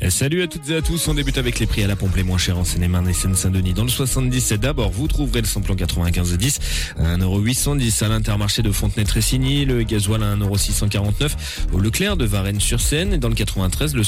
Eh, salut à toutes et à tous, on débute avec les prix à la pompe les moins chers en Seine-et-Marne et Seine-Saint-Denis. Dans le 77 d'abord, vous trouverez le samplon 95,10 à 1,810€ à l'intermarché de Fontenay-Tressigny, le gasoil à 1,649€ au Leclerc de Varennes-sur-Seine. Et dans le 93 le